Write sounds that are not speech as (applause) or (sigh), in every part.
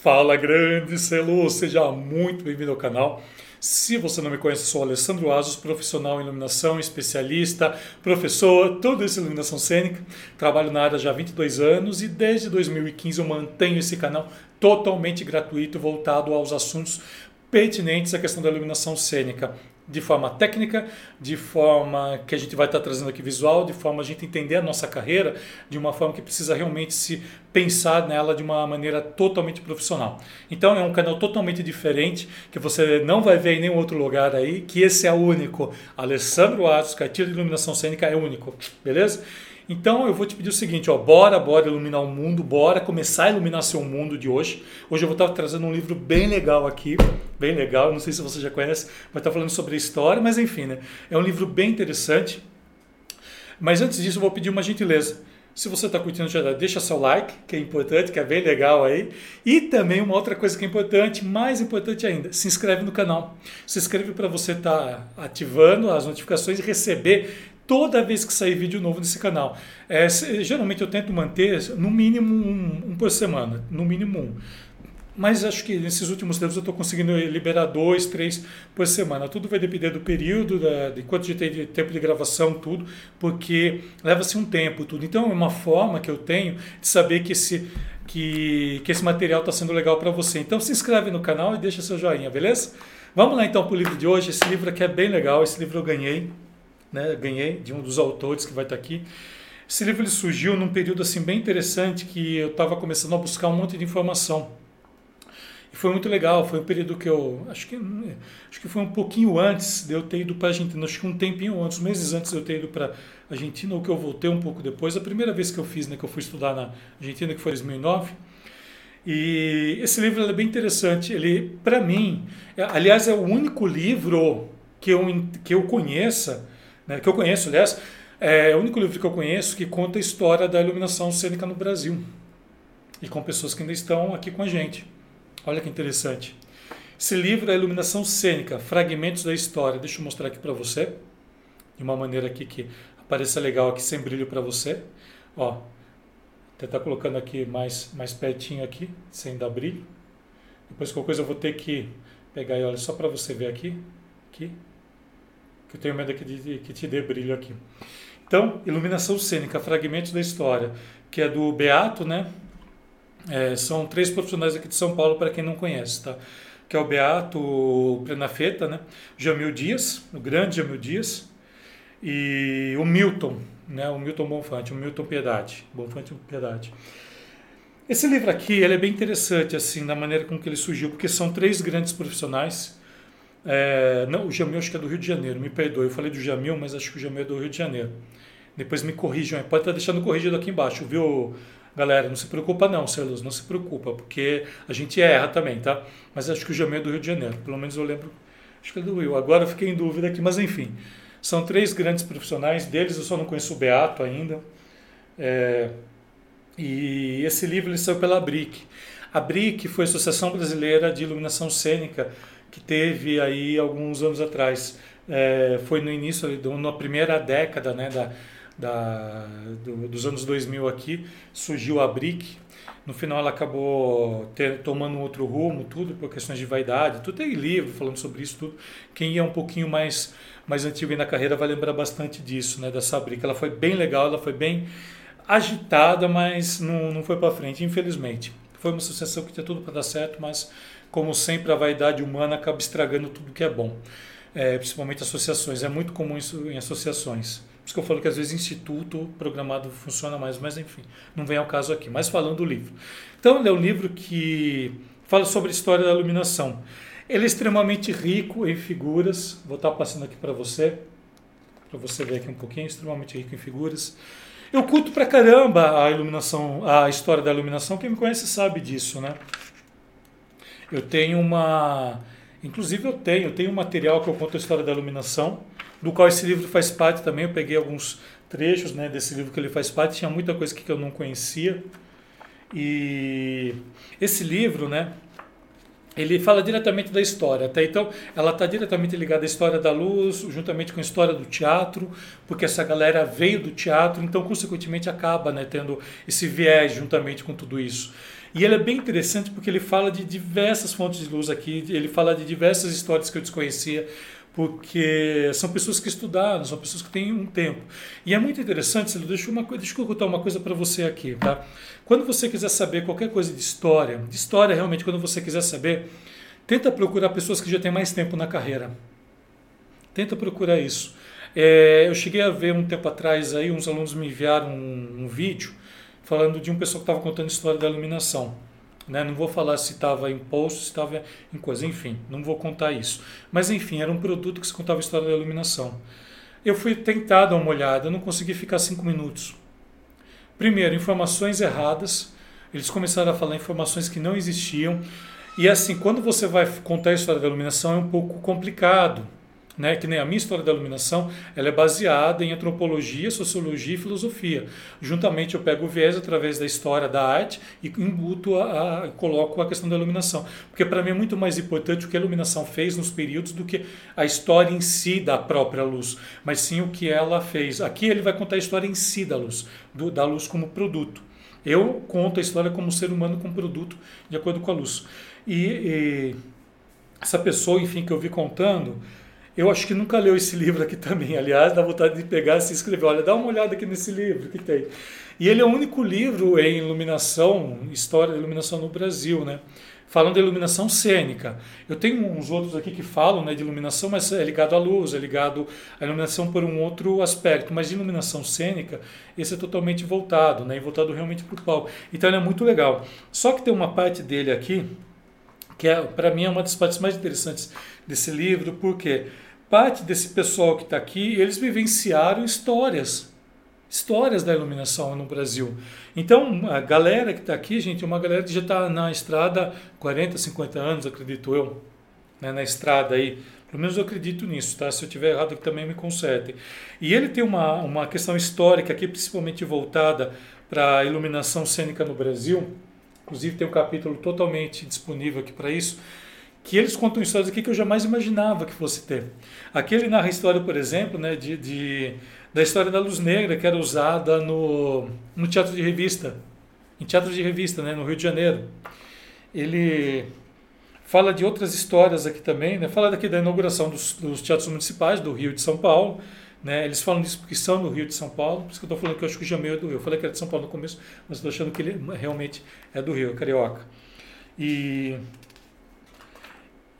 Fala grande Celu, seja muito bem-vindo ao canal. Se você não me conhece, sou Alessandro Asos, profissional em iluminação, especialista, professor, tudo isso iluminação cênica. Trabalho na área já há 22 anos e desde 2015 eu mantenho esse canal totalmente gratuito, voltado aos assuntos pertinentes à questão da iluminação cênica de forma técnica, de forma que a gente vai estar trazendo aqui visual, de forma a gente entender a nossa carreira de uma forma que precisa realmente se pensar nela de uma maneira totalmente profissional. Então é um canal totalmente diferente que você não vai ver em nenhum outro lugar aí, que esse é o único. Alessandro Atos, cartilha de iluminação cênica é único, beleza? Então eu vou te pedir o seguinte, ó, bora, bora iluminar o mundo, bora começar a iluminar seu mundo de hoje. Hoje eu vou estar trazendo um livro bem legal aqui, bem legal, não sei se você já conhece, vai estar falando sobre a história, mas enfim, né? É um livro bem interessante. Mas antes disso eu vou pedir uma gentileza. Se você está curtindo, já deixa seu like, que é importante, que é bem legal aí. E também uma outra coisa que é importante, mais importante ainda, se inscreve no canal. Se inscreve para você estar tá ativando as notificações e receber toda vez que sair vídeo novo nesse canal. É, geralmente eu tento manter no mínimo um, um, por semana, no mínimo um. Mas acho que nesses últimos tempos eu estou conseguindo liberar dois, três por semana. Tudo vai depender do período, da, de quanto de tempo de gravação, tudo, porque leva-se um tempo, tudo. Então é uma forma que eu tenho de saber que esse, que, que esse material está sendo legal para você. Então se inscreve no canal e deixa seu joinha, beleza? Vamos lá então para o livro de hoje. Esse livro aqui é bem legal. Esse livro eu ganhei né, ganhei de um dos autores que vai estar aqui. Esse livro ele surgiu num período assim bem interessante que eu estava começando a buscar um monte de informação. Foi muito legal, foi um período que eu acho que acho que foi um pouquinho antes de eu ter ido para a Argentina, acho que um tempinho antes, meses antes de eu ter ido para a Argentina, ou que eu voltei um pouco depois, a primeira vez que eu fiz, né, que eu fui estudar na Argentina, que foi em 2009. E esse livro é bem interessante. Ele, para mim, é, aliás, é o único livro que eu, que eu conheça né, que eu conheço, aliás, é o único livro que eu conheço que conta a história da iluminação cênica no Brasil. E com pessoas que ainda estão aqui com a gente. Olha que interessante. Esse livro é Iluminação Cênica, Fragmentos da História. Deixa eu mostrar aqui para você, de uma maneira aqui que apareça legal aqui, sem brilho para você. Ó, até tá colocando aqui mais, mais pertinho aqui, sem dar brilho. Depois qualquer coisa eu vou ter que pegar olha só para você ver aqui, aqui, que eu tenho medo que, de, que te dê brilho aqui. Então, iluminação cênica, fragmentos da história, que é do Beato, né? É, são três profissionais aqui de São Paulo, para quem não conhece, tá? Que é o Beato Prenafeta, né? Jamil Dias, o grande Jamil Dias, e o Milton, né? O Milton Bonfante, o Milton Piedade, Bonfante Piedade. Esse livro aqui, ele é bem interessante, assim, da maneira com que ele surgiu, porque são três grandes profissionais é, não, o Jamil acho que é do Rio de Janeiro, me perdoe. Eu falei do Jamil, mas acho que o Jamil é do Rio de Janeiro. Depois me corrijam, pode estar deixando corrigido aqui embaixo, viu, galera? Não se preocupa não, Celos, não se preocupa, porque a gente erra também, tá? Mas acho que o Jamil é do Rio de Janeiro, pelo menos eu lembro, acho que é do Rio. Agora eu fiquei em dúvida aqui, mas enfim. São três grandes profissionais, deles eu só não conheço o Beato ainda. É, e esse livro ele saiu pela BRIC. A BRIC foi a Associação Brasileira de Iluminação Cênica, que teve aí alguns anos atrás. É, foi no início, na primeira década né, da, da, do, dos anos 2000 aqui, surgiu a BRIC. No final ela acabou ter, tomando outro rumo, tudo por questões de vaidade. Tudo tem livro falando sobre isso, tudo. Quem é um pouquinho mais, mais antigo na carreira vai lembrar bastante disso, né, dessa BRIC. Ela foi bem legal, ela foi bem agitada, mas não, não foi para frente, infelizmente. Foi uma associação que tinha tudo para dar certo, mas como sempre, a vaidade humana acaba estragando tudo que é bom, é, principalmente associações. É muito comum isso em associações. Isso que eu falo que às vezes instituto programado funciona mais, mas enfim, não vem ao caso aqui. Mas falando do livro. Então, ele é um livro que fala sobre a história da iluminação. Ele é extremamente rico em figuras. Vou estar passando aqui para você, para você ver aqui um pouquinho. Extremamente rico em figuras. Eu culto pra caramba a iluminação, a história da iluminação. Quem me conhece sabe disso, né? Eu tenho uma. Inclusive eu tenho, eu tenho um material que eu conto a história da iluminação, do qual esse livro faz parte também. Eu peguei alguns trechos né, desse livro que ele faz parte, tinha muita coisa que eu não conhecia. E esse livro, né, ele fala diretamente da história. Até então, ela está diretamente ligada à história da luz, juntamente com a história do teatro, porque essa galera veio do teatro, então, consequentemente, acaba né, tendo esse viés juntamente com tudo isso. E ele é bem interessante porque ele fala de diversas fontes de luz aqui, ele fala de diversas histórias que eu desconhecia, porque são pessoas que estudaram, são pessoas que têm um tempo. E é muito interessante, deixa, uma, deixa eu contar uma coisa para você aqui, tá? Quando você quiser saber qualquer coisa de história, de história realmente, quando você quiser saber, tenta procurar pessoas que já têm mais tempo na carreira. Tenta procurar isso. É, eu cheguei a ver um tempo atrás aí, uns alunos me enviaram um, um vídeo falando de um pessoal que estava contando a história da iluminação. Né? Não vou falar se estava em post, se estava em coisa, enfim, não vou contar isso. Mas enfim, era um produto que se contava a história da iluminação. Eu fui tentar dar uma olhada, não consegui ficar cinco minutos. Primeiro, informações erradas. Eles começaram a falar informações que não existiam. E assim, quando você vai contar a história da iluminação, é um pouco complicado né? Que nem a minha história da iluminação, ela é baseada em antropologia, sociologia e filosofia. Juntamente eu pego o viés através da história da arte e imbuto a, a coloco a questão da iluminação, porque para mim é muito mais importante o que a iluminação fez nos períodos do que a história em si da própria luz, mas sim o que ela fez. Aqui ele vai contar a história em si da luz, do, da luz como produto. Eu conto a história como ser humano com produto de acordo com a luz. E, e essa pessoa, enfim, que eu vi contando, eu acho que nunca leu esse livro aqui também. Aliás, dá vontade de pegar e se escrever. Olha, dá uma olhada aqui nesse livro que tem. E ele é o único livro em iluminação, história da iluminação no Brasil, né? Falando de iluminação cênica. Eu tenho uns outros aqui que falam né, de iluminação, mas é ligado à luz, é ligado à iluminação por um outro aspecto. Mas de iluminação cênica, esse é totalmente voltado, né? Voltado realmente para o palco. Então ele é muito legal. Só que tem uma parte dele aqui, que é, para mim é uma das partes mais interessantes desse livro, porque quê? Parte desse pessoal que está aqui, eles vivenciaram histórias, histórias da iluminação no Brasil. Então, a galera que está aqui, gente, é uma galera que já está na estrada 40, 50 anos, acredito eu, né, na estrada aí. Pelo menos eu acredito nisso, tá? Se eu tiver errado, também me consertem. E ele tem uma, uma questão histórica aqui, principalmente voltada para a iluminação cênica no Brasil. Inclusive, tem um capítulo totalmente disponível aqui para isso que eles contam histórias aqui que eu jamais imaginava que fosse ter. Aqui ele narra a história, por exemplo, né, de, de, da história da luz negra que era usada no, no teatro de revista, em teatro de revista, né, no Rio de Janeiro. Ele fala de outras histórias aqui também, né, fala daqui da inauguração dos, dos teatros municipais do Rio de São Paulo, né? Eles falam disso porque são no Rio de São Paulo, por isso que eu estou falando que eu acho que o Jameu é do Rio. Eu falei que era de São Paulo no começo, mas estou achando que ele realmente é do Rio, é carioca. E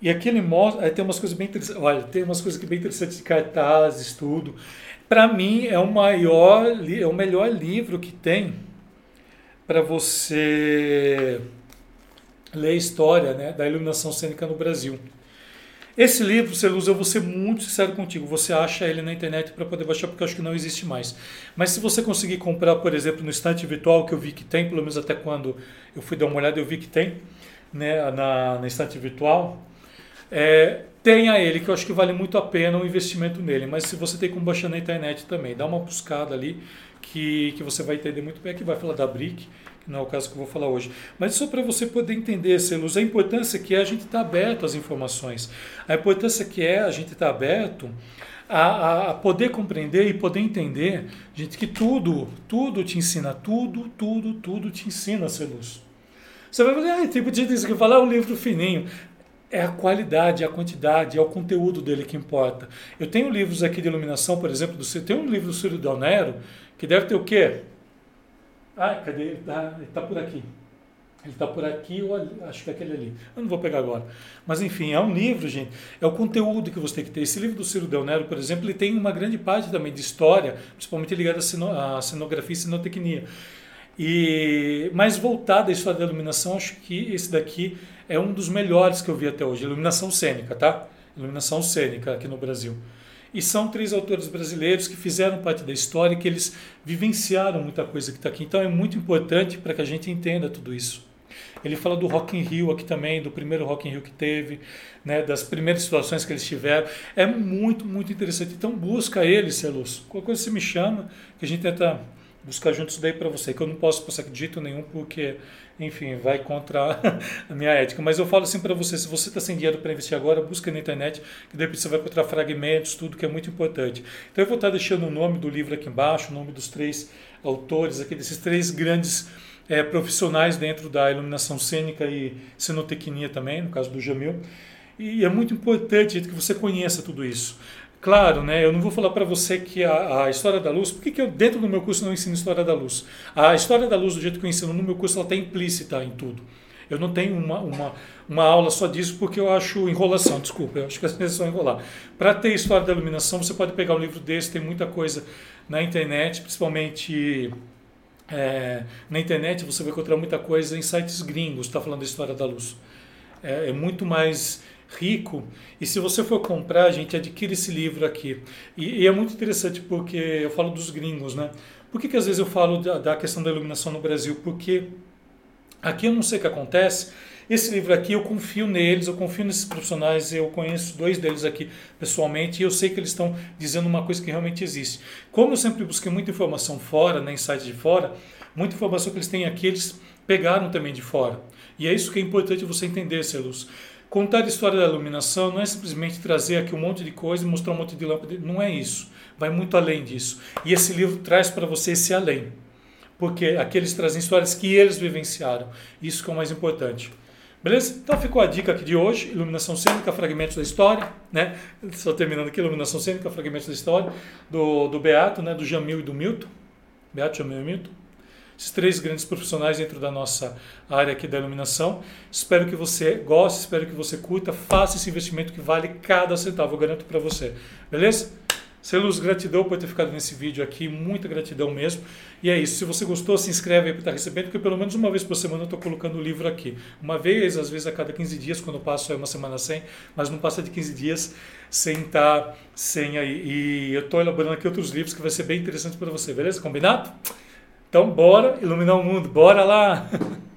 e aqui ele mostra, tem umas coisas bem interessantes, olha, tem umas coisas bem interessantes de cartazes, tudo. Para mim é o maior, é o melhor livro que tem para você ler a história né, da iluminação cênica no Brasil. Esse livro, Celuz, eu vou ser muito sincero contigo. Você acha ele na internet para poder baixar, porque eu acho que não existe mais. Mas se você conseguir comprar, por exemplo, no estante virtual, que eu vi que tem, pelo menos até quando eu fui dar uma olhada, eu vi que tem, né, na, na estante virtual, é, tenha ele, que eu acho que vale muito a pena o investimento nele. Mas se você tem como baixar na internet também, dá uma buscada ali que, que você vai entender muito bem. Aqui vai falar da BRIC, que não é o caso que eu vou falar hoje. Mas só para você poder entender, Celos, a importância que é a gente estar tá aberto às informações. A importância que é a gente estar tá aberto a, a, poder compreender e poder entender, gente, que tudo, tudo te ensina, tudo, tudo, tudo te ensina, Celus. Você vai falar, ah, tipo de que falar um livro fininho é a qualidade, é a quantidade, é o conteúdo dele que importa. Eu tenho livros aqui de iluminação, por exemplo, do, tem um livro do Ciro Del Nero, que deve ter o quê? Ah, cadê? Ele está tá por aqui. Ele está por aqui, ou ali, acho que é aquele ali. Eu não vou pegar agora. Mas enfim, é um livro, gente. É o conteúdo que você tem que ter. Esse livro do Ciro Del Nero, por exemplo, ele tem uma grande parte também de história, principalmente ligada à cenografia e cenotecnia. E mais voltada à história da iluminação, acho que esse daqui é um dos melhores que eu vi até hoje. Iluminação cênica, tá? Iluminação cênica aqui no Brasil. E são três autores brasileiros que fizeram parte da história e que eles vivenciaram muita coisa que está aqui. Então é muito importante para que a gente entenda tudo isso. Ele fala do Rock in Rio aqui também, do primeiro Rock in Rio que teve, né, das primeiras situações que eles tiveram. É muito, muito interessante. Então busca ele, Celus. Qualquer coisa você me chama, que a gente tenta buscar juntos daí para você, que eu não posso passar de jeito nenhum porque, enfim, vai contra (laughs) a minha ética. Mas eu falo assim para você, se você está sem dinheiro para investir agora, busca na internet, que depois você vai encontrar fragmentos, tudo que é muito importante. Então eu vou estar deixando o nome do livro aqui embaixo, o nome dos três autores aqui, desses três grandes é, profissionais dentro da iluminação cênica e cenotecnia também, no caso do Jamil. E é muito importante que você conheça tudo isso. Claro, né, eu não vou falar para você que a, a, história da luz, por que, que eu dentro do meu curso não ensino história da luz? A história da luz, do jeito que eu ensino no meu curso, ela está implícita em tudo. Eu não tenho uma, uma, uma aula só disso porque eu acho enrolação, desculpa, eu acho que as vezes são enrolar. Para ter história da iluminação, você pode pegar um livro desse, tem muita coisa na internet, principalmente é, na internet você vai encontrar muita coisa em sites gringos, está falando da história da luz. É, é, muito mais rico. E se você for comprar, a gente adquire esse livro aqui. E, e, é muito interessante porque eu falo dos gringos, né? Por que, que às vezes eu falo da, da questão da iluminação no Brasil? Porque aqui eu não sei o que acontece. Esse livro aqui eu confio neles, eu confio nesses profissionais, eu conheço dois deles aqui pessoalmente e eu sei que eles estão dizendo uma coisa que realmente existe. Como eu sempre busquei muita informação fora, né, em sites de fora, muita informação que eles têm aqui, eles pegaram também de fora. E é isso que é importante você entender, Celus. Contar a história da iluminação não é simplesmente trazer aqui um monte de coisa e mostrar um monte de lâmpada. Não é isso. Vai muito além disso. E esse livro traz para você esse além. Porque aqui eles trazem histórias que eles vivenciaram. Isso que é o mais importante. Beleza? Então ficou a dica aqui de hoje: iluminação cênica, fragmentos da história. Né? Só terminando aqui: iluminação cênica, fragmentos da história. Do, do Beato, né? do Jamil e do Milton. Beato, Jamil e Milton esses três grandes profissionais dentro da nossa área aqui da iluminação. Espero que você goste, espero que você curta, faça esse investimento que vale cada centavo, eu garanto para você. Beleza? Celos, gratidão por ter ficado nesse vídeo aqui, muita gratidão mesmo. E é isso, se você gostou, se inscreve aí para estar recebendo, porque pelo menos uma vez por semana eu estou colocando o livro aqui. Uma vez, às vezes a cada 15 dias, quando eu passo é uma semana sem, mas não passa de 15 dias sem estar tá, sem aí. E eu estou elaborando aqui outros livros que vai ser bem interessante para você, beleza? Combinado? Então, bora iluminar o mundo, bora lá! (laughs)